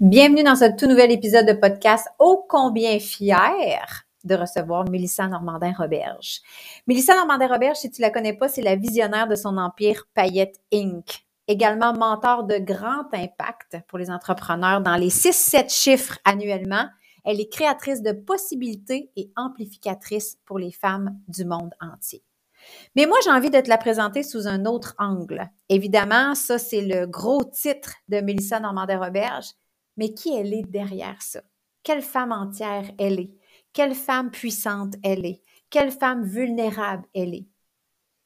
Bienvenue dans ce tout nouvel épisode de podcast ô combien fier de recevoir Mélissa Normandin-Roberge. Mélissa Normandin-Roberge, si tu la connais pas, c'est la visionnaire de son empire Payette Inc. Également mentor de grand impact pour les entrepreneurs dans les 6-7 chiffres annuellement. Elle est créatrice de possibilités et amplificatrice pour les femmes du monde entier. Mais moi, j'ai envie de te la présenter sous un autre angle. Évidemment, ça, c'est le gros titre de Mélissa Normandin-Roberge, mais qui elle est derrière ça? Quelle femme entière elle est? Quelle femme puissante elle est? Quelle femme vulnérable elle est?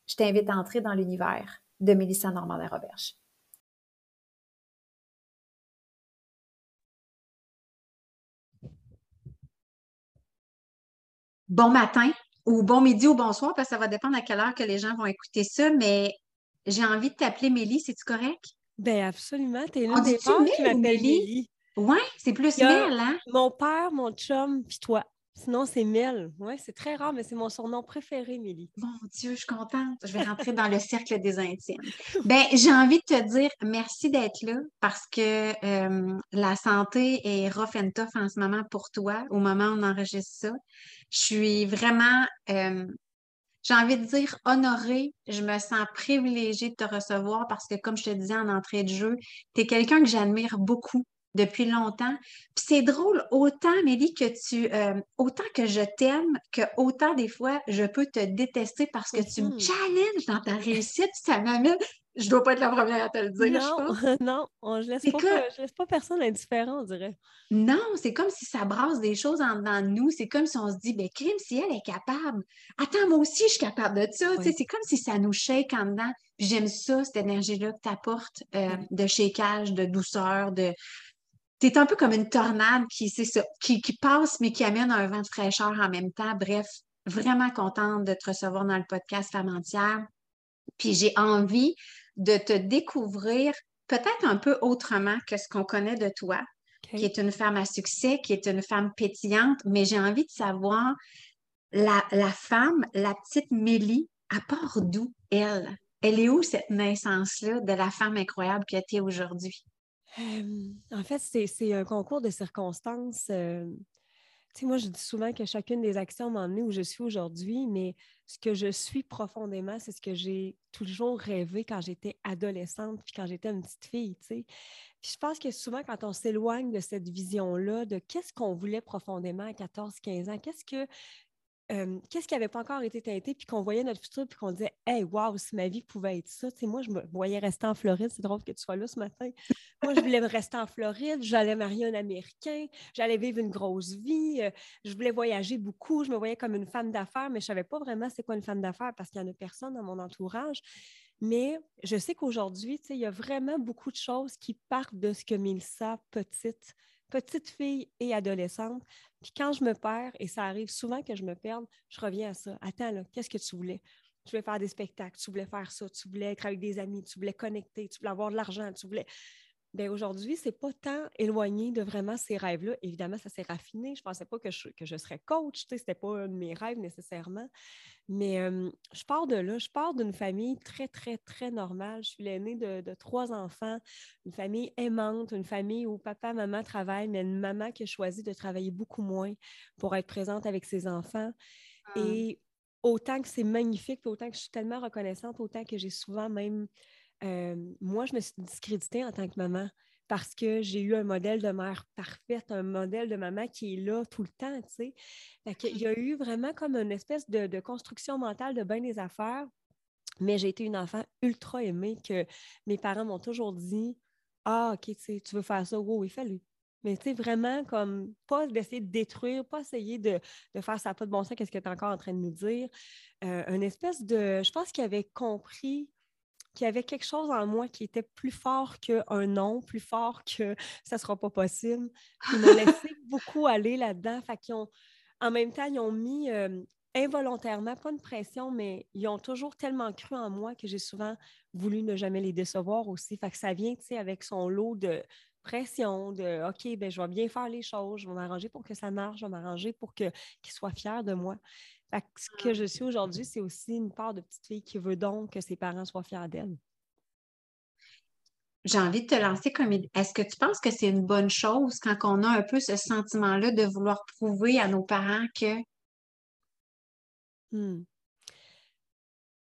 Je t'invite à entrer dans l'univers de Mélissa Normandin-Roberge. Bon matin ou bon midi ou bonsoir, parce que ça va dépendre à quelle heure que les gens vont écouter ça, mais j'ai envie de t'appeler Mélie, c'est-tu correct? Ben absolument, t'es l'une des femmes qui m'appelle Mélie. Oui, c'est plus Mel, hein? Mon père, mon chum, puis toi. Sinon, c'est Mel. Oui, c'est très rare, mais c'est mon surnom préféré, Mélie. Mon Dieu, je suis contente. Je vais rentrer dans le cercle des intimes. Ben, j'ai envie de te dire merci d'être là parce que euh, la santé est rough and tough en ce moment pour toi, au moment où on enregistre ça. Je suis vraiment, euh, j'ai envie de dire honorée. Je me sens privilégiée de te recevoir parce que, comme je te disais en entrée de jeu, tu es quelqu'un que j'admire beaucoup depuis longtemps. Puis c'est drôle, autant, Mélie, que tu, euh, autant que je t'aime, que autant des fois, je peux te détester parce que tu me mm-hmm. challenges dans ta réussite. Ça m'amène. Je dois pas être la première à te le dire, non, je Non, je laisse, pas, je laisse pas personne indifférent, on dirait. Non, c'est comme si ça brasse des choses en dedans de nous. C'est comme si on se dit, ben, crime, si elle est capable. Attends, moi aussi, je suis capable de ça. C'est comme si ça nous shake en dedans. j'aime ça, cette énergie-là que tu apportes euh, de shakeage, de douceur, de, c'est un peu comme une tornade qui, ça, qui, passe, mais qui amène un vent de fraîcheur en même temps. Bref, vraiment contente de te recevoir dans le podcast Femme entière. Puis j'ai envie de te découvrir peut-être un peu autrement que ce qu'on connaît de toi, qui est une femme à succès, qui est une femme pétillante, mais j'ai envie de savoir la, la femme, la petite Mélie, à part d'où elle? Elle est où cette naissance-là de la femme incroyable que tu es aujourd'hui? En fait, c'est un concours de circonstances. moi, je dis souvent que chacune des actions m'a emmené où je suis aujourd'hui, mais ce que je suis profondément, c'est ce que j'ai toujours rêvé quand j'étais adolescente puis quand j'étais une petite fille. je pense que souvent, quand on s'éloigne de cette vision-là, de qu'est-ce qu'on voulait profondément à 14-15 ans, qu'est-ce que qu'est-ce qui n'avait pas encore été teinté, puis qu'on voyait notre futur, puis qu'on disait Hey, wow, si ma vie pouvait être ça. moi, je me voyais rester en Floride. C'est drôle que tu sois là ce matin. moi, je voulais rester en Floride. J'allais marier un Américain. J'allais vivre une grosse vie. Euh, je voulais voyager beaucoup. Je me voyais comme une femme d'affaires, mais je ne savais pas vraiment c'est quoi une femme d'affaires parce qu'il n'y en a personne dans mon entourage. Mais je sais qu'aujourd'hui, il y a vraiment beaucoup de choses qui partent de ce que Mélissa, petite, petite fille et adolescente. Puis quand je me perds, et ça arrive souvent que je me perde, je reviens à ça. Attends, là, qu'est-ce que tu voulais? Tu voulais faire des spectacles, tu voulais faire ça, tu voulais être avec des amis, tu voulais connecter, tu voulais avoir de l'argent, tu voulais. Bien, aujourd'hui, ce n'est pas tant éloigné de vraiment ces rêves-là. Évidemment, ça s'est raffiné. Je ne pensais pas que je, que je serais coach. Ce n'était pas mes rêves nécessairement. Mais je pars de là. Je pars d'une famille très, très, très normale. Je suis l'aînée de, trois enfants, une famille aimante, une famille où papa, maman travaillent, mais une maman qui a choisi de travailler beaucoup moins pour être présente avec ses enfants. Ah. Et autant que c'est magnifique, autant que je suis tellement reconnaissante, autant que j'ai souvent même moi, je me suis discréditée en tant que maman parce que j'ai eu un modèle de mère parfaite, un modèle de maman qui est là tout le temps, tu sais. Il y a eu vraiment comme une espèce de, construction mentale de bien des affaires, mais j'ai été une enfant ultra aimée que mes parents m'ont toujours dit « Ah, OK, tu veux faire ça? Oui, il fallu. » Mais tu sais, vraiment, comme, pas d'essayer de détruire, pas essayer de, faire ça pas de bon sens, qu'est-ce que tu es encore en train de nous dire. Euh, une espèce de. Je pense qu'il avait compris qu'il y avait quelque chose en moi qui était plus fort qu'un non, plus fort que ça ne sera pas possible. Ils m'ont laissé beaucoup aller là-dedans. Fait qu'ils ont, en même temps, ils ont mis euh, involontairement, pas une pression, mais ils ont toujours tellement cru en moi que j'ai souvent voulu ne jamais les décevoir aussi. Fait que ça vient, tu sais, avec son lot de pression, de OK, ben, je vais bien faire les choses, je vais m'arranger pour que ça marche, je vais m'arranger pour qu'ils soient fiers de moi ce que je suis aujourd'hui, c'est aussi une part de petite fille qui veut donc que ses parents soient fiers d'elle. j'ai envie de te lancer comme est-ce que tu penses que c'est une bonne chose quand on a un peu ce sentiment-là de vouloir prouver à nos parents que. Hmm.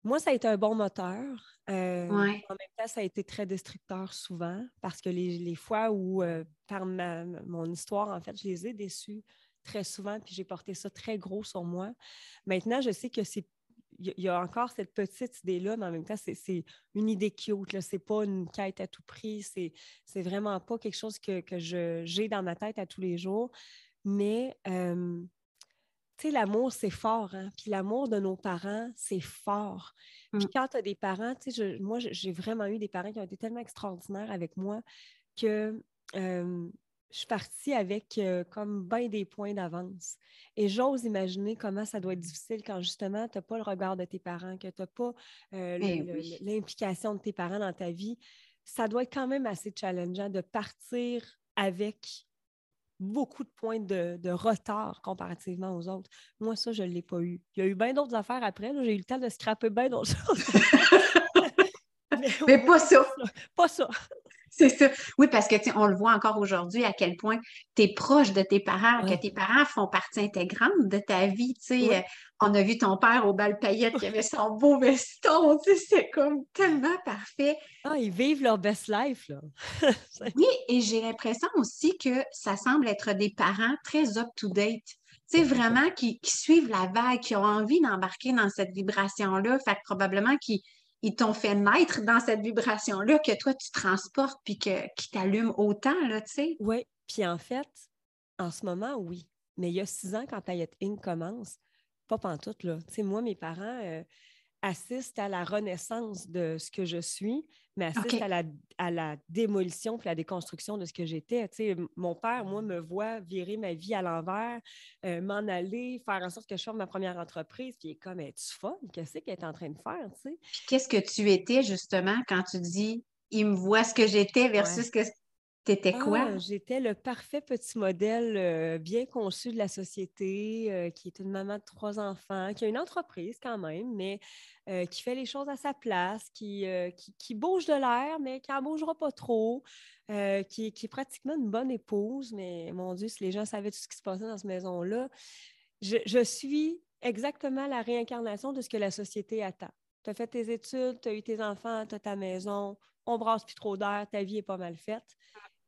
Moi, ça a été un bon moteur. Euh, en même temps, ça a été très destructeur souvent parce que les, fois où, euh, par mon histoire, en fait, je les ai déçus très souvent, puis j'ai porté ça très gros sur moi. Maintenant, je sais que c'est il y, a encore cette petite idée-là, mais en même temps, c'est une idée cute. Ce n'est pas une quête à tout prix. C'est vraiment pas quelque chose que, que j'ai dans ma tête à tous les jours. Mais, euh, tu sais, l'amour, c'est fort. Hein? Puis l'amour de nos parents, c'est fort. Puis mm. quand tu as des parents, tu sais, moi, j'ai vraiment eu des parents qui ont été tellement extraordinaires avec moi que euh, je suis partie avec euh, comme bien des points d'avance. Et j'ose imaginer comment ça doit être difficile quand justement tu n'as pas le regard de tes parents, que tu n'as pas euh, eh l'implication de tes parents dans ta vie. Ça doit être quand même assez challengeant de partir avec beaucoup de points de, retard comparativement aux autres. Moi, ça, je ne l'ai pas eu. Il y a eu bien d'autres affaires après. J'ai eu le temps de scraper bien d'autres choses. mais, pas ça. Pas ça. C'est ça. Oui, parce que on le voit encore aujourd'hui à quel point tu es proche de tes parents, que tes parents font partie intégrante de ta vie. Euh, on a vu ton père au bal paillette qui avait son beau veston. C'est comme tellement parfait. Ah, ils vivent leur best life. Là. oui, et j'ai l'impression aussi que ça semble être des parents très up-to-date. Tu vraiment qui, qui, suivent la vague, qui ont envie d'embarquer dans cette vibration-là. Fait que probablement qui ils t'ont fait naître dans cette vibration-là que toi, tu transportes puis que, qui t'allume autant, là, tu sais? Oui, puis en fait, en ce moment, oui. Mais il y a six ans, quand Payette Inc. commence, pas pantoute, là. Tu sais, moi, mes parents, euh, assiste à la renaissance de ce que je suis, mais assiste à, la, à la démolition puis la déconstruction de ce que j'étais. mon père, moi, me voit virer ma vie à l'envers, euh, m'en aller, faire en sorte que je forme ma première entreprise, puis il est comme, es-tu folle? Qu'est-ce qu'elle est en train de faire? Qu'est-ce que tu étais justement quand tu dis, il me voit ce que j'étais versus ce que T'étais quoi? Ah, j'étais le parfait petit modèle bien conçu de la société, qui est une maman de trois enfants, qui a une entreprise quand même, mais qui fait les choses à sa place, qui, qui, bouge de l'air, mais qui n'en bougera pas trop, qui, est pratiquement une bonne épouse. Mais mon Dieu, si les gens savaient tout ce qui se passait dans cette maison-là, je, suis exactement la réincarnation de ce que la société attend. Tu as fait tes études, tu as eu tes enfants, tu as ta maison, on brasse plus trop d'air, ta vie est pas mal faite.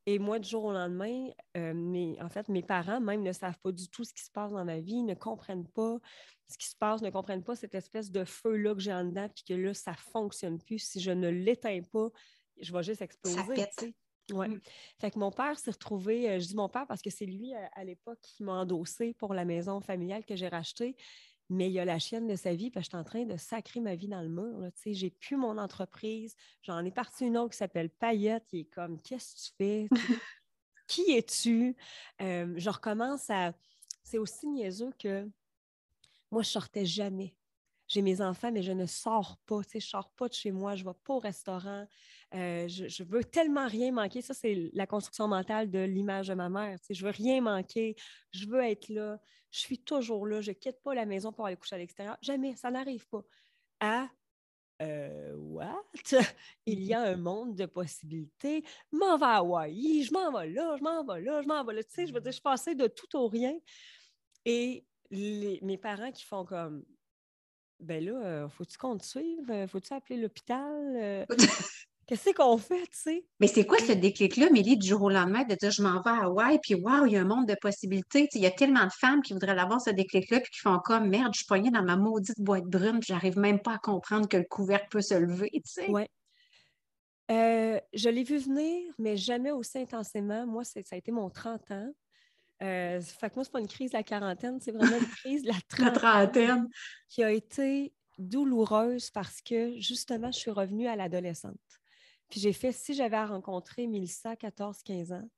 Et moi, du jour au lendemain, euh, en fait, mes parents même ne savent pas du tout ce qui se passe dans ma vie, ne comprennent pas ce qui se passe, ne comprennent pas cette espèce de feu-là que j'ai en dedans, puis que là, ça ne fonctionne plus. Si je ne l'éteins pas, je vais juste exploser. Ouais. Mmh. Fait que mon père s'est retrouvé, euh, je dis mon père parce que c'est lui à, l'époque qui m'a endossé pour la maison familiale que j'ai rachetée mais il y a la chienne de sa vie, parce que je suis en train de sacrer ma vie dans le mur. J'ai plus mon entreprise. J'en ai parti une autre qui s'appelle Payette. Il est comme Qu'est-ce que tu fais? qui es-tu? Euh, je recommence à. C'est aussi niaiseux que moi, je sortais jamais j'ai mes enfants, mais je ne sors pas. je ne sors pas de chez moi, je ne vais pas au restaurant. Euh, je, veux tellement rien manquer. Ça, c'est la construction mentale de l'image de ma mère. Je je veux rien manquer. Je veux être là. Je suis toujours là. Je ne quitte pas la maison pour aller coucher à l'extérieur. Jamais. Ça n'arrive pas. À euh, what? Il y a un monde de possibilités. Je m'en vais à Hawaii, je m'en vais là, je m'en vais là, je m'en vais là. Tu sais, je veux dire, je passais de tout au rien. Et mes parents qui font comme ben là, euh, faut-tu qu'on te suive? Euh, faut-tu appeler l'hôpital? Euh? Qu'est-ce qu'on fait, tu sais? Mais c'est quoi ce déclic-là, Mélie, du jour au lendemain, de dire je m'en vais à Hawaï, puis waouh, il y a un monde de possibilités. Il y a tellement de femmes qui voudraient avoir ce déclic-là, puis qui font comme merde, je suis poignée dans ma maudite boîte brune, puis j'arrive même pas à comprendre que le couvercle peut se lever, tu sais. Oui. je l'ai vu venir, mais jamais aussi intensément. Moi, ça a été mon 30 ans. Euh, fait que moi, c'est pas une crise de la quarantaine, c'est vraiment une crise de la trentaine, qui a été douloureuse parce que justement, je suis revenue à l'adolescente. Puis j'ai fait, si j'avais rencontré Mélissa, 14-15 ans,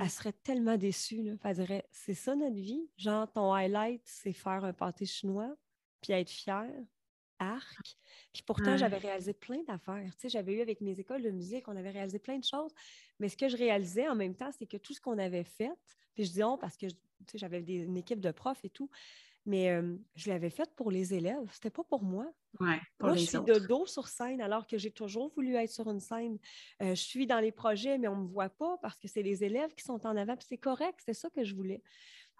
elle serait tellement déçue. Là. Elle dirait, c'est ça notre vie? Genre, ton highlight, c'est faire un pâté chinois, puis être fière arc. Puis pourtant, j'avais réalisé plein d'affaires. Tu sais, j'avais eu avec mes écoles de musique, on avait réalisé plein de choses. Mais ce que je réalisais en même temps, c'est que tout ce qu'on avait fait, puis je dis on parce que j'avais une équipe de profs et tout, Mais euh, je l'avais faite pour les élèves, c'était pas pour moi. Ouais, pour moi, je suis autres. de dos sur scène alors que j'ai toujours voulu être sur une scène. Euh, je suis dans les projets, mais on ne me voit pas parce que c'est les élèves qui sont en avant. puis C'est correct, c'est ça que je voulais.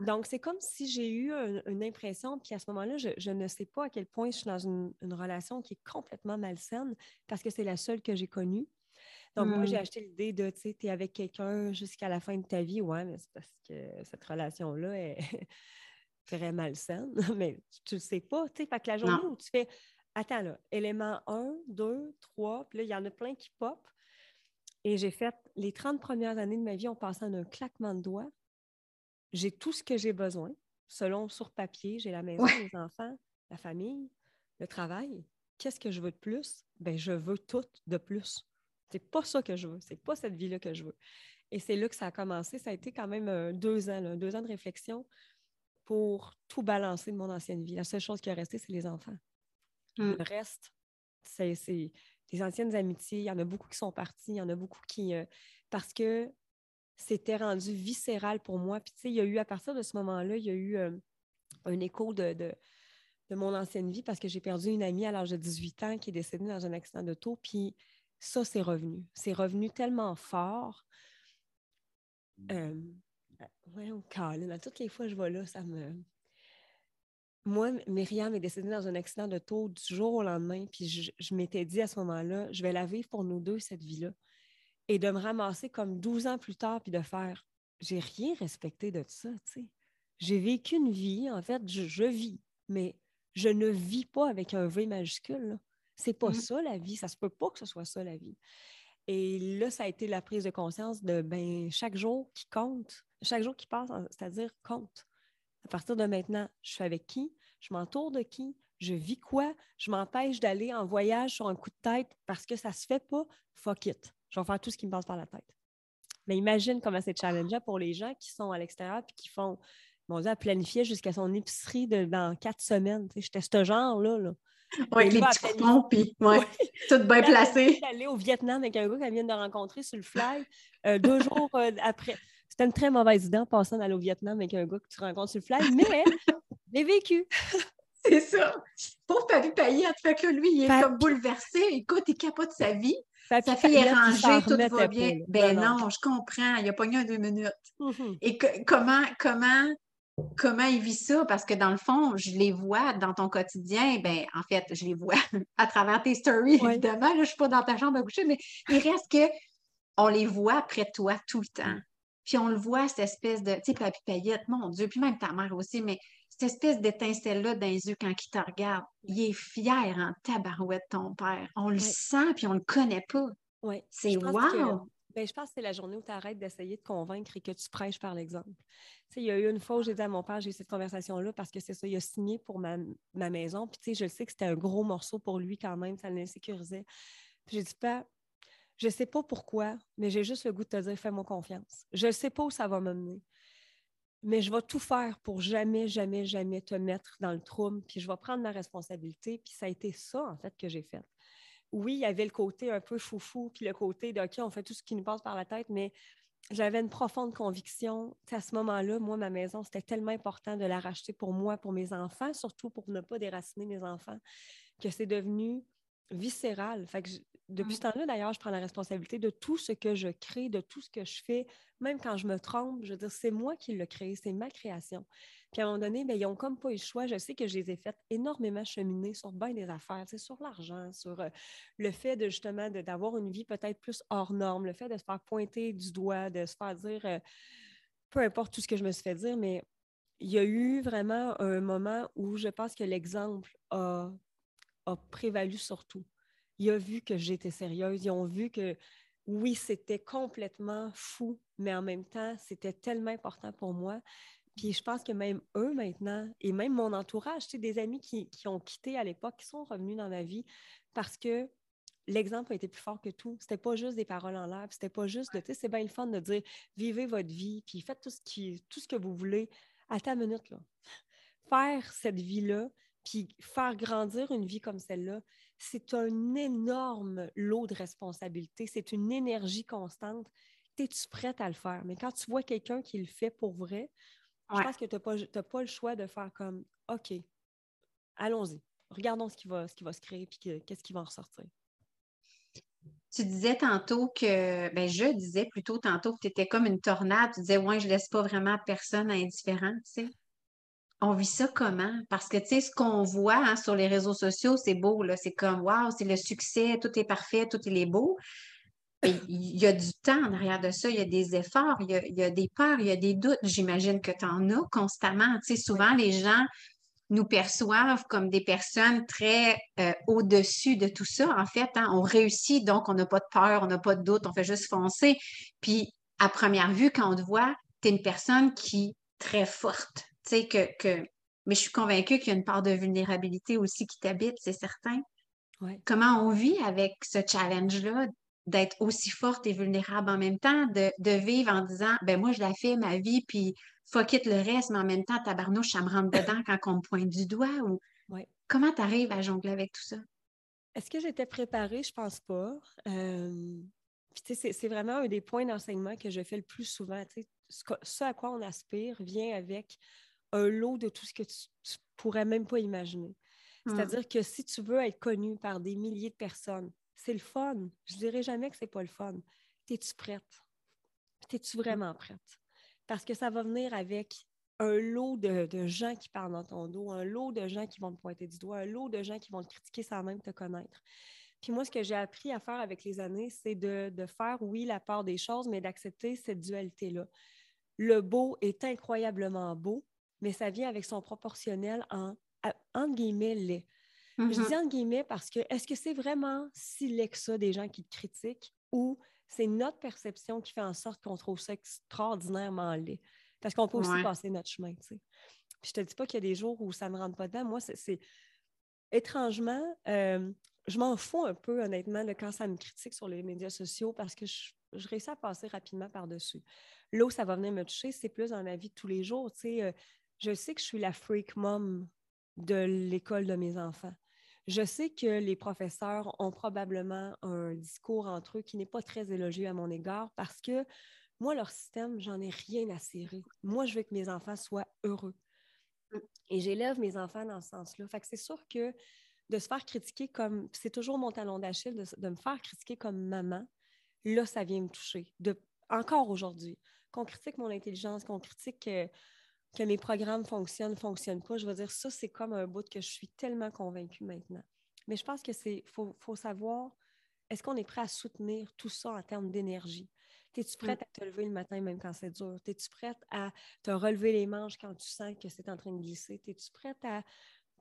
Donc, c'est comme si j'ai eu un- une impression, puis à ce moment-là, je, je ne sais pas à quel point je suis dans une, une relation qui est complètement malsaine parce que c'est la seule que j'ai connue. Donc, moi, j'ai Hmm. acheté l'idée de, tu sais, tu es avec quelqu'un jusqu'à la fin de ta vie. Ouais, mais c'est parce que cette relation-là est très malsaine. mais tu le sais pas, tu sais. Fait que la journée Non. où tu fais, attends là, élément 1, 2, 3, puis là, il y en a plein qui pop. Et j'ai fait, les 30 premières années de ma vie ont passé en un claquement de doigts. J'ai tout ce que j'ai besoin, selon sur papier. J'ai la maison, Ouais. les enfants, la famille, le travail. Qu'est-ce que je veux de plus? Ben, je veux tout de plus. C'est pas ça que je veux. C'est pas cette vie-là que je veux. Et c'est là que ça a commencé. Ça a été quand même euh, deux ans, là, deux ans de réflexion pour tout balancer de mon ancienne vie. La seule chose qui est restée, c'est les enfants. Mm. Le reste, c'est des anciennes amitiés. Il y en a beaucoup qui sont partis. Il y en a beaucoup qui. euh, parce que c'était rendu viscéral pour moi. Puis, tu sais, il y a eu, à partir de ce moment-là, il y a eu euh, un écho de, de, de mon ancienne vie parce que j'ai perdu une amie à l'âge de 18 ans qui est décédée dans un accident d'auto. Puis, ça, c'est revenu. C'est revenu tellement fort. Euh, ouais, on. À toutes les fois que je vais là, ça me. Moi, Myriam est décédée dans un accident de taux du jour au lendemain, puis je, je m'étais dit à ce moment-là, je vais la vivre pour nous deux, cette vie-là. Et de me ramasser comme 12 ans plus tard, puis de faire, j'ai rien respecté de ça, tu sais. J'ai vécu une vie, en fait, je, je vis, mais je ne vis pas avec un V majuscule. C'est pas Mhm. ça la vie, ça se peut pas que ce soit ça la vie. Et là, ça a été la prise de conscience de ben, chaque jour qui compte, chaque jour qui passe, c'est-à-dire compte. À partir de maintenant, je suis avec qui? Je m'entoure de qui? Je vis quoi? Je m'empêche d'aller en voyage sur un coup de tête parce que ça se fait pas? Fuck it. Je vais faire tout ce qui me passe par la tête. Mais imagine comment c'est challengeant pour les gens qui sont à l'extérieur et qui font, mon Dieu, elle planifiait jusqu'à son épicerie de, dans quatre semaines. J'étais ce genre-là. Là. Et les petits à coupons, puis ouais, tout bien placé. D'aller au Vietnam avec un gars qu'elle vient de rencontrer sur le fly euh, deux jours euh, après. C'était une très mauvaise idée en passant d'aller au Vietnam avec un gars que tu rencontres sur le fly, mais j'ai vécu. C'est ça. Pauvre Papy Payette, fait que lui, il est comme bouleversé. Écoute, il capote sa vie. Papy Sa fille est rangée, tout va bien. Ben non, je comprends. Il a pogné un deux minutes. Mhm. Et que- comment, comment, comment il vit ça? Parce que dans le fond, je les vois dans ton quotidien. Ben, en fait, je les vois à travers tes stories, évidemment. Là, je ne suis pas dans ta chambre à coucher, mais il reste que on les voit près de toi tout le temps. Puis on le voit, cette espèce de, tu sais, Papy Paillette, mon Dieu, puis même ta mère aussi, mais cette espèce d'étincelle-là dans les yeux quand il te regarde. Il est fier en tabarouette, ton père. On le sent, puis on le connaît pas. Ouais. C'est wow! ben, je pense que c'est la journée où tu arrêtes d'essayer de convaincre et que tu prêches par l'exemple. Il y a eu une fois où j'ai dit à mon père, j'ai eu cette conversation-là parce que c'est ça, il a signé pour ma, ma maison. Puis, tu sais, je sais que c'était un gros morceau pour lui quand même, ça l'insécurisait. Puis, j'ai dit, Père, je sais pas pourquoi, mais j'ai juste le goût de te dire, fais-moi confiance. Je ne sais pas où ça va m'amener, mais je vais tout faire pour jamais, jamais, jamais te mettre dans le trouble. Puis, je vais prendre ma responsabilité. Puis, ça a été ça, en fait, que j'ai fait oui, il y avait le côté un peu foufou, puis le côté de OK, on fait tout ce qui nous passe par la tête, mais j'avais une profonde conviction. Tu sais, à ce moment-là, moi, ma maison, c'était tellement important de la racheter pour moi, pour mes enfants, surtout pour ne pas déraciner mes enfants, que c'est devenu viscéral. Fait que depuis Mm. ce temps-là, d'ailleurs, je prends la responsabilité de tout ce que je crée, de tout ce que je fais, même quand je me trompe. Je veux dire, c'est moi qui l'ai créé, c'est ma création. Puis à un moment donné, ben, ils n'ont comme pas eu le choix. Je sais que je les ai fait énormément cheminer sur bien des affaires, sur l'argent, sur euh, le fait de justement d'avoir une vie peut-être plus hors norme, le fait de se faire pointer du doigt, de se faire dire, euh, peu importe tout ce que je me suis fait dire, mais il y a eu vraiment un moment où je pense que l'exemple a, a prévalu sur tout. Il a vu que j'étais sérieuse, ils ont vu que oui, c'était complètement fou, mais en même temps, c'était tellement important pour moi. Puis je pense que même eux maintenant, et même mon entourage, tu des amis qui, qui ont quitté à l'époque, qui sont revenus dans ma vie parce que l'exemple a été plus fort que tout. C'était pas juste des paroles en l'air, c'était pas juste de, tu sais, c'est bien le fun de dire vivez votre vie, puis faites tout ce, qui, tout ce que vous voulez. Attends une minute, là. Faire cette vie-là, puis faire grandir une vie comme celle-là, c'est un énorme lot de responsabilité, c'est une énergie constante. Es-tu prête à le faire? Mais quand tu vois quelqu'un qui le fait pour vrai, je pense que tu n'as pas, pas le choix de faire comme OK, allons-y. Regardons ce qui va, ce qui va se créer puis qu'est-ce qui va en ressortir. Tu disais tantôt que, ben je disais plutôt tantôt que tu étais comme une tornade. Tu disais, ouais, je laisse pas vraiment personne indifférent, tu sais. On vit ça comment? Parce que, tu sais, ce qu'on voit hein, sur les réseaux sociaux, c'est beau. C'est comme, waouh, c'est le succès, tout est parfait, tout est beau. Il y a du temps en de ça, il y a des efforts, il y a, des peurs, il y a des doutes. J'imagine que tu en as constamment. Tu sais, souvent, les gens nous perçoivent comme des personnes très euh, au-dessus de tout ça. En fait, hein. on réussit, donc on n'a pas de peur, on n'a pas de doute, on fait juste foncer. Puis, à première vue, quand on te voit, tu es une personne qui est très forte. Tu sais, que, que... Mais je suis convaincue qu'il y a une part de vulnérabilité aussi qui t'habite, c'est certain. Comment on vit avec ce challenge-là d'être aussi forte et vulnérable en même temps, de, de, vivre en disant, ben moi, je la fais ma vie, puis fuck it le reste, mais en même temps, tabarnouche, ça me rentre dedans quand on me pointe du doigt. Ou... Comment tu arrives à jongler avec tout ça? Est-ce que j'étais préparée? Je pense pas. Euh... c'est vraiment un des points d'enseignement que je fais le plus souvent. Ce, ce, à quoi on aspire vient avec un lot de tout ce que tu, ne pourrais même pas imaginer. Hmm. C'est-à-dire que si tu veux être connu par des milliers de personnes, c'est le fun. Je dirais jamais que c'est pas le fun. Es-tu prête? Es-tu vraiment prête? Parce que ça va venir avec un lot de, gens qui parlent dans ton dos, un lot de gens qui vont te pointer du doigt, un lot de gens qui vont te critiquer sans même te connaître. Puis moi, ce que j'ai appris à faire avec les années, c'est de, de, faire, oui, la part des choses, mais d'accepter cette dualité-là. Le beau est incroyablement beau, mais ça vient avec son proportionnel en, entre guillemets, laid. Je mm-hmm. dis entre guillemets parce que est-ce que c'est vraiment si laid que ça des gens qui te critiquent ou c'est notre perception qui fait en sorte qu'on trouve ça extraordinairement laid? Parce qu'on peut aussi passer notre chemin, tu sais. Puis je te dis pas qu'il y a des jours où ça ne me rentre pas dedans. Moi, c'est étrangement, euh, je m'en fous un peu, honnêtement, de quand ça me critique sur les médias sociaux parce que je, réussis à passer rapidement par-dessus. Là où ça va venir me toucher, c'est plus dans ma vie de tous les jours. Tu sais, euh, je sais que je suis la freak mom de l'école de mes enfants. Je sais que les professeurs ont probablement un discours entre eux qui n'est pas très élogieux à mon égard parce que moi, leur système, j'en ai rien à cirer. Moi, je veux que mes enfants soient heureux. Et j'élève mes enfants dans ce sens-là. Fait que c'est sûr que de se faire critiquer comme, c'est toujours mon talon d'Achille, de, me faire critiquer comme maman, là, ça vient me toucher. Encore aujourd'hui, qu'on critique mon intelligence, qu'on critique que mes programmes fonctionnent, ne fonctionnent pas, je veux dire, ça, c'est comme un bout que je suis tellement convaincue maintenant. Mais je pense que c'est faut, faut savoir, est-ce qu'on est prêt à soutenir tout ça en termes d'énergie? Es-tu prête à te lever le matin même quand c'est dur? Es-tu prête à te relever les manches quand tu sens que c'est en train de glisser? Es-tu prête à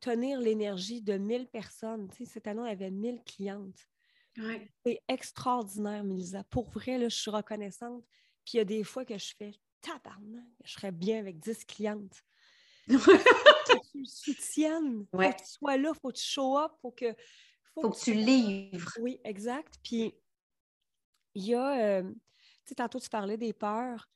tenir l'énergie de 1000 personnes? Tu sais, cette année, on avait 1000 clientes. C'est extraordinaire, Milisa. Pour vrai, là, je suis reconnaissante. Puis il y a des fois que je fais tabarnak, je serais bien avec 10 clientes. faut que tu le soutiennes. Faut que tu sois là, faut que tu show up, faut que. Faut, que, tu livres. Oui, exact. Puis, il y a. Euh, tu sais, tantôt, tu parlais des peurs.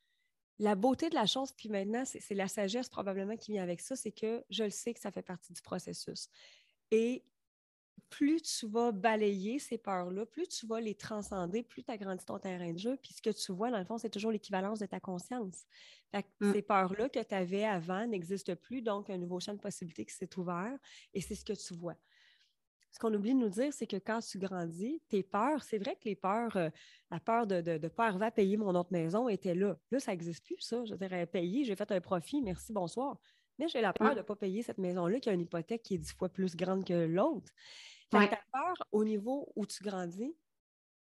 La beauté de la chose, puis maintenant, c'est la sagesse probablement qui vient avec ça, c'est que je le sais que ça fait partie du processus. Et plus tu vas balayer ces peurs-là, plus tu vas les transcender, plus tu agrandis ton terrain de jeu. Puis ce que tu vois, dans le fond, c'est toujours l'équivalence de ta conscience. Mm. Ces peurs-là que tu avais avant n'existent plus, donc un nouveau champ de possibilités qui s'est ouvert et c'est ce que tu vois. Ce qu'on oublie de nous dire, c'est que quand tu grandis, tes peurs, c'est vrai que les peurs, euh, la peur de ne pas arriver à payer mon autre maison était là. Là, ça n'existe plus, ça. Je dirais, payer, j'ai fait un profit, merci, bonsoir. Mais j'ai la peur de ne pas payer cette maison-là qui a une hypothèque qui est dix fois plus grande que l'autre. Ta peur au niveau où tu grandis,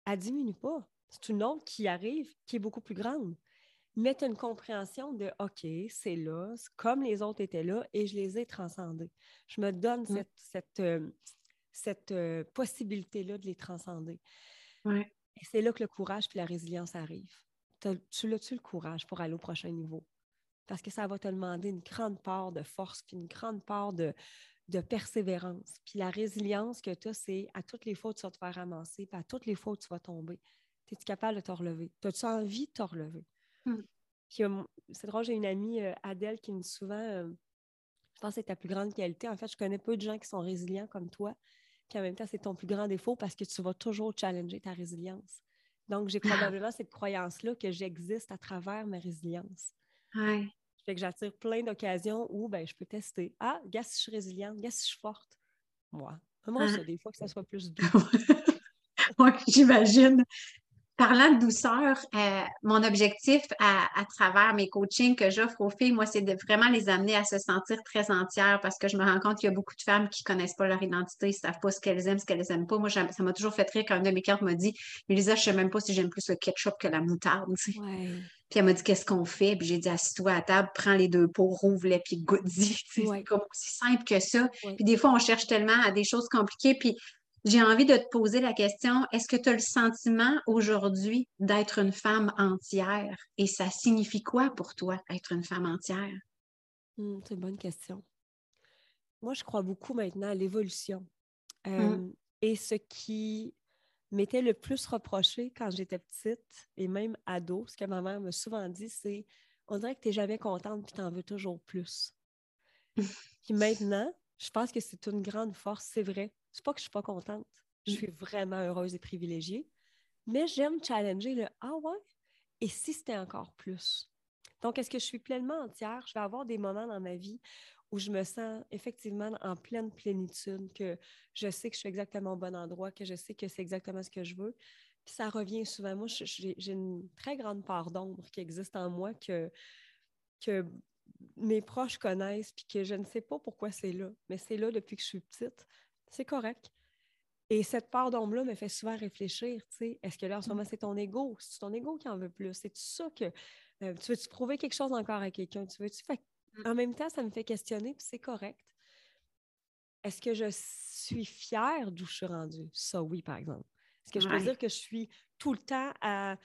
elle diminue pas. C'est une autre qui arrive qui est beaucoup plus grande. Mais tu as une compréhension de OK, c'est là, comme les autres étaient là et je les ai transcendés. Je me donne cette, cette, euh, euh, possibilité-là de les transcender. Et c'est là que le courage et la résilience arrivent. Tu as-tu le courage pour aller au prochain niveau? Parce que ça va te demander une grande part de force puis une grande part de, de persévérance. Puis la résilience que tu as, c'est à toutes les fois où tu vas te faire ramasser, puis à toutes les fois où tu vas tomber. Es-tu capable de te relever? As-tu envie de te relever? Hmm. Euh, c'est drôle, j'ai une amie, euh, Adèle, qui me dit souvent, euh, je pense que c'est ta plus grande qualité. En fait, je connais peu de gens qui sont résilients comme toi, puis en même temps, c'est ton plus grand défaut parce que tu vas toujours challenger ta résilience. Donc, j'ai probablement cette croyance-là que j'existe à travers ma résilience. Ouais Fait que j'attire plein d'occasions où ben, je peux tester. Ah, gars, si je suis résiliente, gars, si je suis forte. Moi. Moi, ça, des fois que ça soit plus doux. oui, j'imagine. Parlant de douceur, euh, mon objectif à, travers mes coachings que j'offre aux filles, moi, c'est de vraiment les amener à se sentir très entières parce que je me rends compte qu'il y a beaucoup de femmes qui ne connaissent pas leur identité, ils ne savent pas ce qu'elles aiment, ce qu'elles n'aiment pas. Moi, ça m'a toujours fait rire quand une de mes cartes m'a dit Lisa, je ne sais même pas si j'aime plus le ketchup que la moutarde. Puis elle m'a dit Qu'est-ce qu'on fait? Puis j'ai dit Assis-toi à table, prends les deux pots, rouvre-les, puis goûte-y. C'est comme aussi simple que ça. Puis des fois, on cherche tellement à des choses compliquées. Puis j'ai envie de te poser la question, est-ce que tu as le sentiment aujourd'hui d'être une femme entière? Et ça signifie quoi pour toi, être une femme entière? Hmm, c'est une bonne question. Moi, je crois beaucoup maintenant à l'évolution. Mmh. Euh, et ce qui m'était le plus reproché quand j'étais petite et même ado, ce que ma mère m'a souvent dit, c'est on dirait que tu n'es jamais contente puis tu en veux toujours plus. puis maintenant, je pense que c'est une grande force, c'est vrai. C'est pas que je suis pas contente. Je mm. suis vraiment heureuse et privilégiée. Mais j'aime challenger le Ah ouais? Et si c'était encore plus? Donc, est-ce que je suis pleinement entière? Je vais avoir des moments dans ma vie où je me sens effectivement en pleine plénitude, que je sais que je suis exactement au bon endroit, que je sais que c'est exactement ce que je veux. Puis ça revient souvent. Moi, j'ai une très grande part d'ombre qui existe en moi que, que mes proches connaissent, puis que je ne sais pas pourquoi c'est là, mais c'est là depuis que je suis petite c'est correct. Et cette part d'ombre-là me fait souvent réfléchir, tu sais, est-ce que là, en ce moment, c'est ton ego? C'est ton ego qui en veut plus? C'est ça que euh, tu veux-tu prouver quelque chose encore à quelqu'un? Tu veux-tu? Mm. En même temps, ça me fait questionner, puis c'est correct. Est-ce que je suis fière d'où je suis rendue? Ça, oui, par exemple. Est-ce que je peux dire que je suis tout le temps à,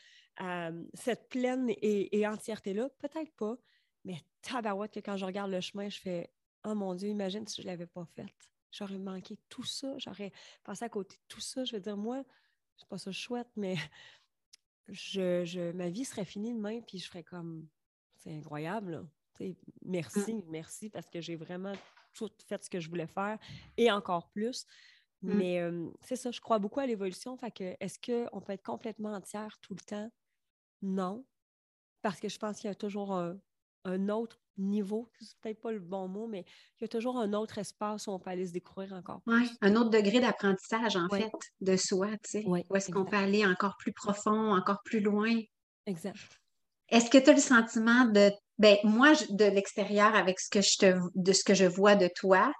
cette pleine et, entièreté-là? Peut-être pas, mais tabarouette que quand je regarde le chemin, je fais Oh mon Dieu, imagine si je ne l'avais pas faite j'aurais manqué tout ça, j'aurais passé à côté de tout ça. Je veux dire, moi, c'est pas ça chouette, mais je, ma vie serait finie demain, puis je ferais comme, c'est incroyable, merci, mmh. merci, parce que j'ai vraiment tout fait ce que je voulais faire, et encore plus. Mmh. Mais c'est ça, je crois beaucoup à l'évolution. Fait que, est-ce qu'on peut être complètement entière tout le temps? Non. Parce que je pense qu'il y a toujours un, un autre niveau, c'est peut-être pas le bon mot, mais il y a toujours un autre espace où on peut aller se découvrir encore. Oui, un autre degré d'apprentissage, en fait, de soi, tu sais. où est-ce qu'on peut aller encore plus profond, encore plus loin? Exact. Est-ce que tu as le sentiment de, ben moi, de l'extérieur, avec ce que je te, de ce que je vois de toi,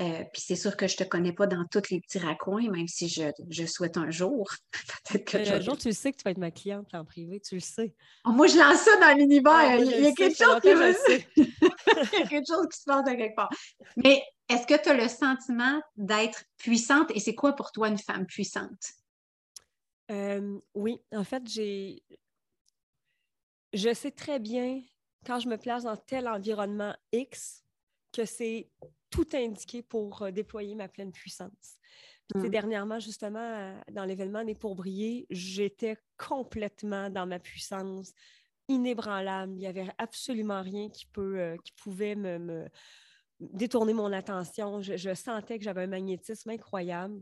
euh, puis c'est sûr que je ne te connais pas dans tous les petits raccoins, même si je, souhaite un jour. Peut-être que un jour, tu le sais que tu vas être ma cliente en privé, tu le sais. Oh, moi, je lance ça dans l'univers. Ah, il, y a quelque chose qui il y a quelque chose qui se passe de quelque part. Mais est-ce que tu as le sentiment d'être puissante? Et c'est quoi pour toi une femme puissante? Euh, oui, en fait, j'ai. Je sais très bien quand je me place dans tel environnement X que c'est tout indiqué pour euh, déployer ma pleine puissance. Mmh. Dernièrement, justement, euh, dans l'événement Né pour briller, j'étais complètement dans ma puissance, inébranlable. Il n'y avait absolument rien qui, peut, euh, qui pouvait me, détourner mon attention. Je, sentais que j'avais un magnétisme incroyable.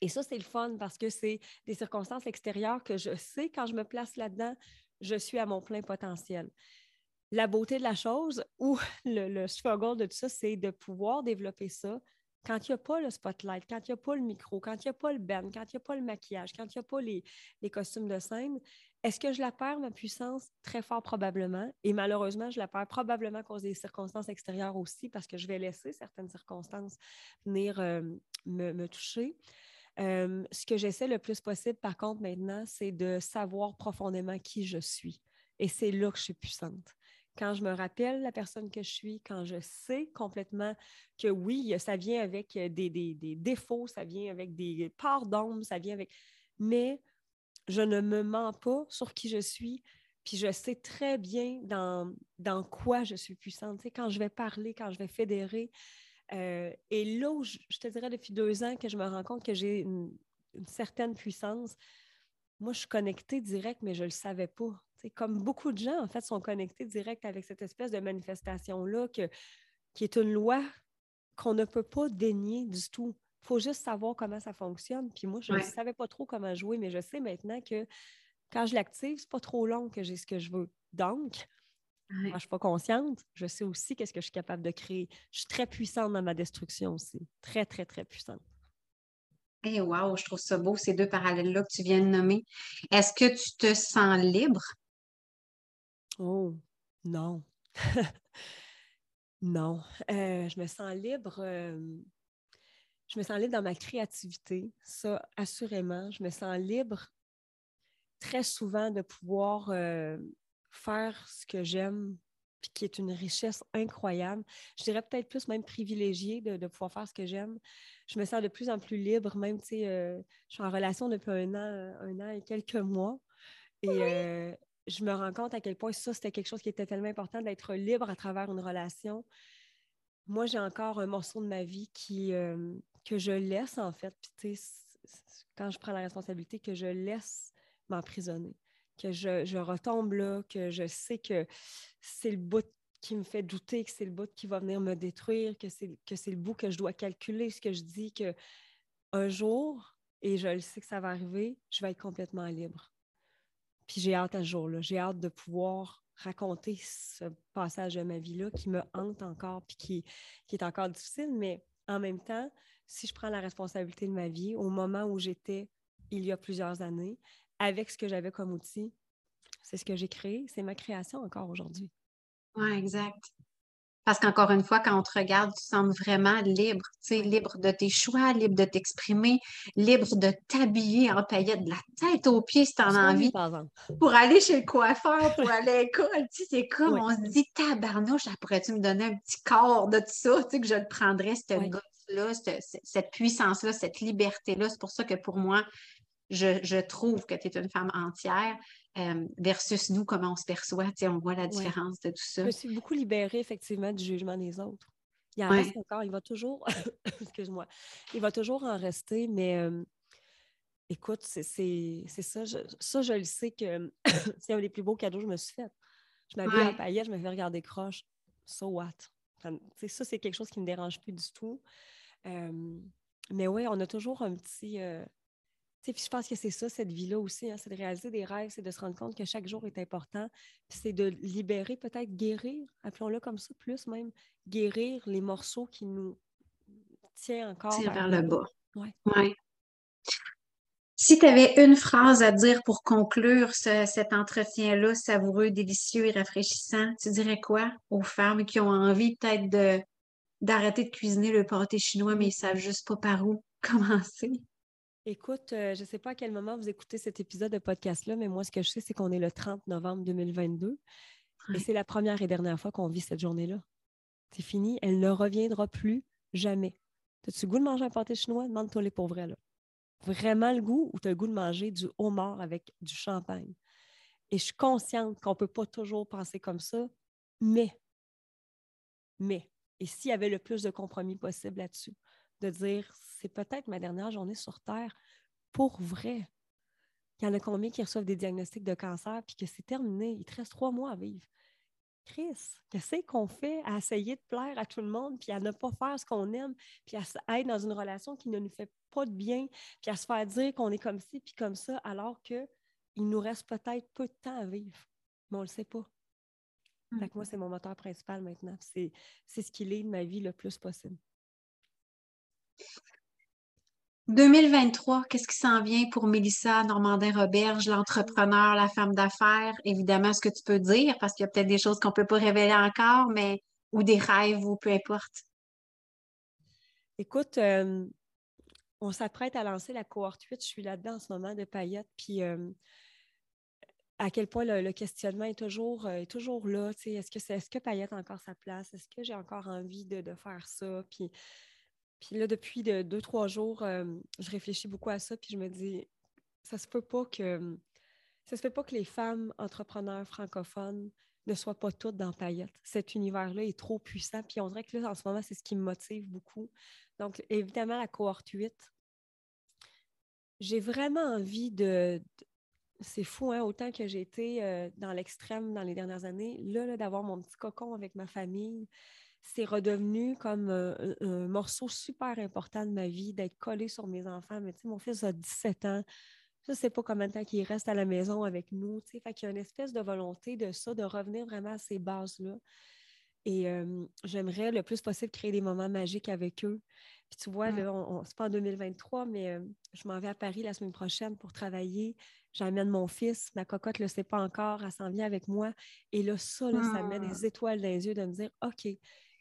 Et ça, c'est le fun parce que c'est des circonstances extérieures que je sais quand je me place là-dedans, je suis à mon plein potentiel la beauté de la chose ou le, struggle de tout ça, c'est de pouvoir développer ça quand il n'y a pas le spotlight, quand il n'y a pas le micro, quand il n'y a pas le band, quand il n'y a pas le maquillage, quand il n'y a pas les, costumes de scène. Est-ce que je la perds, ma puissance? Très fort probablement. Et malheureusement, je la perds probablement à cause des circonstances extérieures aussi, parce que je vais laisser certaines circonstances venir euh, me, toucher. Euh, ce que j'essaie le plus possible, par contre, maintenant, c'est de savoir profondément qui je suis. Et c'est là que je suis puissante quand je me rappelle la personne que je suis, quand je sais complètement que oui, ça vient avec euh, des, défauts, ça vient avec des parts d'ombre, ça vient avec... Mais je ne me mens pas sur qui je suis, puis je sais très bien dans, dans quoi je suis puissante. Tu quand je vais parler, quand je vais fédérer. Euh, et là je, te dirais depuis deux ans que je me rends compte que j'ai une certaine puissance, moi, je suis connectée direct, mais je ne le savais pas comme beaucoup de gens, en fait, sont connectés direct avec cette espèce de manifestation-là qui est une loi qu'on ne peut pas dénier du tout. Il faut juste savoir comment ça fonctionne. Puis moi, je ne savais pas trop comment jouer, mais je sais maintenant que quand je l'active, c'est pas trop long que j'ai ce que je veux. Donc, Moi, je ne suis pas consciente, je sais aussi qu'est-ce que je suis capable de créer. Je suis très puissante dans ma destruction aussi. Très, très, très puissante. Eh wow, je trouve ça beau, ces deux parallèles-là que tu viens de nommer. Est-ce que tu te sens libre? Oh, non. non. Euh, je me sens libre. Euh, je me sens libre dans ma créativité, ça, assurément. Je me sens libre très souvent de pouvoir euh, faire ce que j'aime, puis qui est une richesse incroyable. Je dirais peut-être plus même privilégiée de, pouvoir faire ce que j'aime. Je me sens de plus en plus libre, même, tu sais, euh, je suis en relation depuis un an, un an et quelques mois. Et euh, je me rends compte à quel point ça, c'était quelque chose qui était tellement important d'être libre à travers une relation. Moi, j'ai encore un morceau de ma vie qui, que je laisse, en fait. Puis, tu sais, quand je prends la responsabilité, que je laisse m'emprisonner, que je, retombe là, que je sais que c'est le bout qui me fait douter, que c'est le bout qui va venir me détruire, que c'est, que c'est le bout que je dois calculer, ce que je dis, que un jour, et je le sais que ça va arriver, je vais être complètement libre. Puis j'ai hâte à ce jour-là. J'ai hâte de pouvoir raconter ce passage de ma vie-là qui me hante encore, puis qui, qui est encore difficile, mais en même temps, si je prends la responsabilité de ma vie au moment où j'étais il y a plusieurs années, avec ce que j'avais comme outil. C'est ce que j'ai créé, c'est ma création encore aujourd'hui. Oui, exact. Parce qu'encore une fois, quand on te regarde, tu sembles vraiment libre, tu sais, libre de tes choix, libre de t'exprimer, libre de t'habiller en paillettes de la tête aux pieds si tu en as envie. Pour aller chez le coiffeur, pour aller à l'école, tu sais, c'est comme on se dit, tabarnouche, pourrais-tu me donner un petit corps de tout ça, tu sais, que je le prendrais, cette gosse-là, cette puissance-là, cette liberté-là. C'est pour ça que pour moi, je, trouve que tu es une femme entière euh, versus nous, comment on se perçoit. On voit la différence de tout ça. Je me suis beaucoup libérée, effectivement, du jugement des autres. Il en reste encore, il va toujours, excuse-moi, il va toujours en rester, mais euh, écoute, c'est ça. Je, ça, je le sais que c'est un des plus beaux cadeaux que je me suis fait. Je m'habille en paillettes, je me fais regarder croche. So what? ça, c'est quelque chose qui ne me dérange plus du tout. Euh, mais oui, on a toujours un petit, je pense que c'est ça, cette vie-là aussi, hein, c'est de réaliser des rêves, c'est de se rendre compte que chaque jour est important, c'est de libérer, peut-être guérir, appelons-le comme ça, plus même, guérir les morceaux qui nous tiennent encore vers, le bas. Ouais. Si tu avais une phrase à dire pour conclure cet entretien-là, savoureux, délicieux et rafraîchissant, tu dirais quoi aux femmes qui ont envie peut-être de, d'arrêter de cuisiner le pâté chinois, mais ils ne savent juste pas par où commencer? Écoute, euh, je ne sais pas à quel moment vous écoutez cet épisode de podcast-là, mais moi, ce que je sais, c'est qu'on est le 30 novembre 2022 et c'est la première et dernière fois qu'on vit cette journée-là. C'est fini, elle ne reviendra plus jamais. As-tu le goût de manger un pâté chinois? Demande-toi les pour vrai, là. Vraiment le goût ou tu as le goût de manger du homard avec du champagne? Et je suis consciente qu'on ne peut pas toujours penser comme ça, mais, mais, et s'il y avait le plus de compromis possible là-dessus, de dire c'est peut-être ma dernière journée sur Terre pour vrai. Il y en a combien qui reçoivent des diagnostics de cancer puis que c'est terminé, il te reste trois mois à vivre. Chris, qu'est-ce qu'on fait à essayer de plaire à tout le monde, puis à ne pas faire ce qu'on aime, puis à être dans une relation qui ne nous fait pas de bien, puis à se faire dire qu'on est comme ci, puis comme ça, alors qu'il nous reste peut-être peu de temps à vivre, mais on ne le sait pas. Fait moi, c'est mon moteur principal maintenant. C'est ce qui est de ma vie le plus possible. 2023, qu'est-ce qui s'en vient pour Mélissa Normandin-Roberge, l'entrepreneur, la femme d'affaires? Évidemment, ce que tu peux dire, parce qu'il y a peut-être des choses qu'on ne peut pas révéler encore, mais ou des rêves ou peu importe. Écoute, euh, on s'apprête à lancer la cohorte 8. Je suis là-dedans en ce moment de paillettes. Puis euh, à quel point le, questionnement est toujours, euh, toujours là. Est-ce que, que Paillette a encore sa place? Est-ce que j'ai encore envie de, de faire ça? Puis puis là, depuis deux, trois jours, euh, je réfléchis beaucoup à ça, puis je me dis, ça se peut pas que ça se peut pas que les femmes entrepreneurs francophones ne soient pas toutes dans paillettes. Cet univers-là est trop puissant, puis on dirait que là, en ce moment, c'est ce qui me motive beaucoup. Donc, évidemment, la cohorte 8, j'ai vraiment envie de, c'est fou, hein, autant que j'ai été euh, dans l'extrême dans les dernières années, là d'avoir mon petit cocon avec ma famille, c'est redevenu comme un, morceau super important de ma vie, d'être collé sur mes enfants. Mais tu sais, mon fils a 17 ans. Je ne sais pas combien de temps qu'il reste à la maison avec nous. Fait qu'il y a une espèce de volonté de ça, de revenir vraiment à ces bases-là. Et j'aimerais le plus possible créer des moments magiques avec eux. Puis tu vois, mmh. là, on, c'est pas en 2023, mais je m'en vais à Paris la semaine prochaine pour travailler. J'amène mon fils, ma cocotte ne le sait pas encore, elle s'en vient avec moi. Et là, ça, ça met des mmh. étoiles dans les yeux de me dire OK,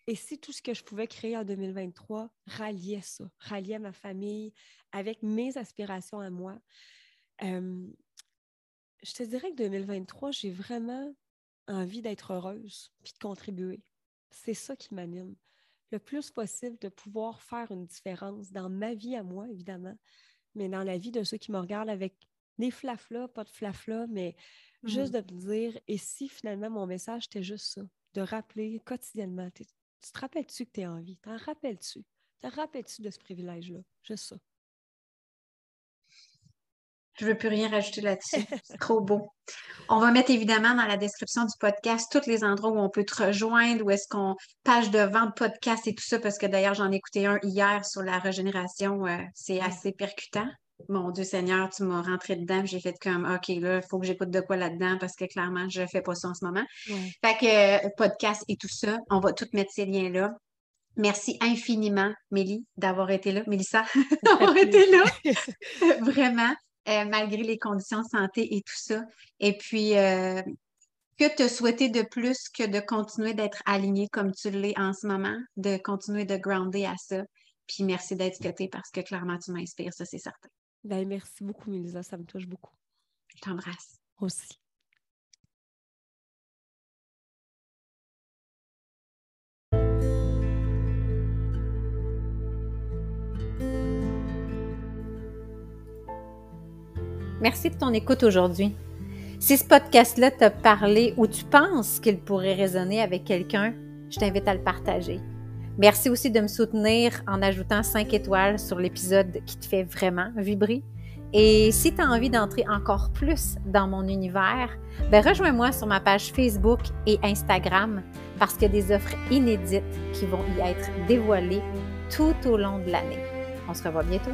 et si tout ce que je pouvais créer en 2023 ralliait ça, ralliait ma famille avec mes aspirations à moi, je te dirais que 2023, j'ai vraiment envie d'être heureuse puis de contribuer. C'est ça qui m'anime. Le plus possible de pouvoir faire une différence dans ma vie à moi, évidemment, mais dans la vie de ceux qui me regardent avec des flaflas, pas de flaflas, mais juste mmh. de me dire, et si finalement mon message était juste ça, de rappeler quotidiennement, tu te rappelles-tu que tu es en vie? T'en rappelles-tu? Te rappelles-tu de ce privilège-là? Juste ça. Je ne veux plus rien rajouter là-dessus. C'est trop beau. On va mettre évidemment dans la description du podcast tous les endroits où on peut te rejoindre, où est-ce qu'on page de vente podcast et tout ça, parce que d'ailleurs, j'en ai écouté un hier sur la régénération. Euh, c'est assez percutant. Mon Dieu Seigneur, tu m'as rentré dedans, j'ai fait comme OK, là, il faut que j'écoute de quoi là-dedans parce que clairement, je ne fais pas ça en ce moment. Fait que euh, podcast et tout ça, on va tout mettre ces liens-là. Merci infiniment, Mélie, d'avoir été là. Mélissa, d'avoir été là. Vraiment. Euh, malgré les conditions de santé et tout ça. Et puis, euh, que te souhaiter de plus que de continuer d'être aligné comme tu l'es en ce moment, de continuer de grounder à ça. Puis merci d'être ce parce que clairement, tu m'inspires, ça, c'est certain. Ben, merci beaucoup, Mélisa, ça me touche beaucoup. Je t'embrasse. Aussi. Merci de ton écoute aujourd'hui. Si ce podcast-là t'a parlé ou tu penses qu'il pourrait résonner avec quelqu'un, je t'invite à le partager. Merci aussi de me soutenir en ajoutant 5 étoiles sur l'épisode qui te fait vraiment vibrer. Et si tu as envie d'entrer encore plus dans mon univers, ben rejoins-moi sur ma page Facebook et Instagram parce qu'il y a des offres inédites qui vont y être dévoilées tout au long de l'année. On se revoit bientôt.